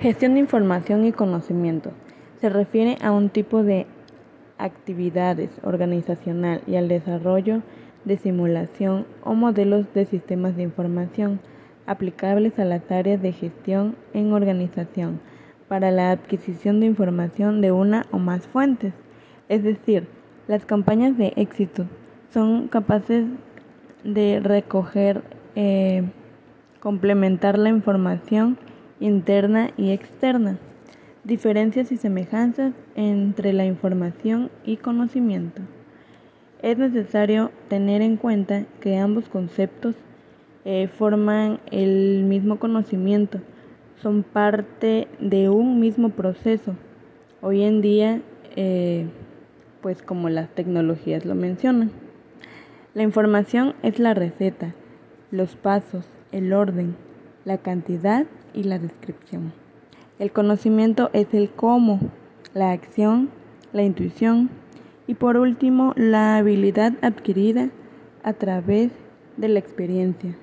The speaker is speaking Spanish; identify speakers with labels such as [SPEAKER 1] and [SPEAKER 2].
[SPEAKER 1] Gestión de información y conocimiento. Se refiere a un tipo de actividades organizacional y al desarrollo de simulación o modelos de sistemas de información aplicables a las áreas de gestión en organización para la adquisición de información de una o más fuentes. Es decir, las campañas de éxito son capaces de recoger, eh, complementar la información interna y externa, diferencias y semejanzas entre la información y conocimiento. Es necesario tener en cuenta que ambos conceptos eh, forman el mismo conocimiento, son parte de un mismo proceso. Hoy en día, eh, pues como las tecnologías lo mencionan. La información es la receta, los pasos, el orden, la cantidad y la descripción. El conocimiento es el cómo, la acción, la intuición y por último la habilidad adquirida a través de la experiencia.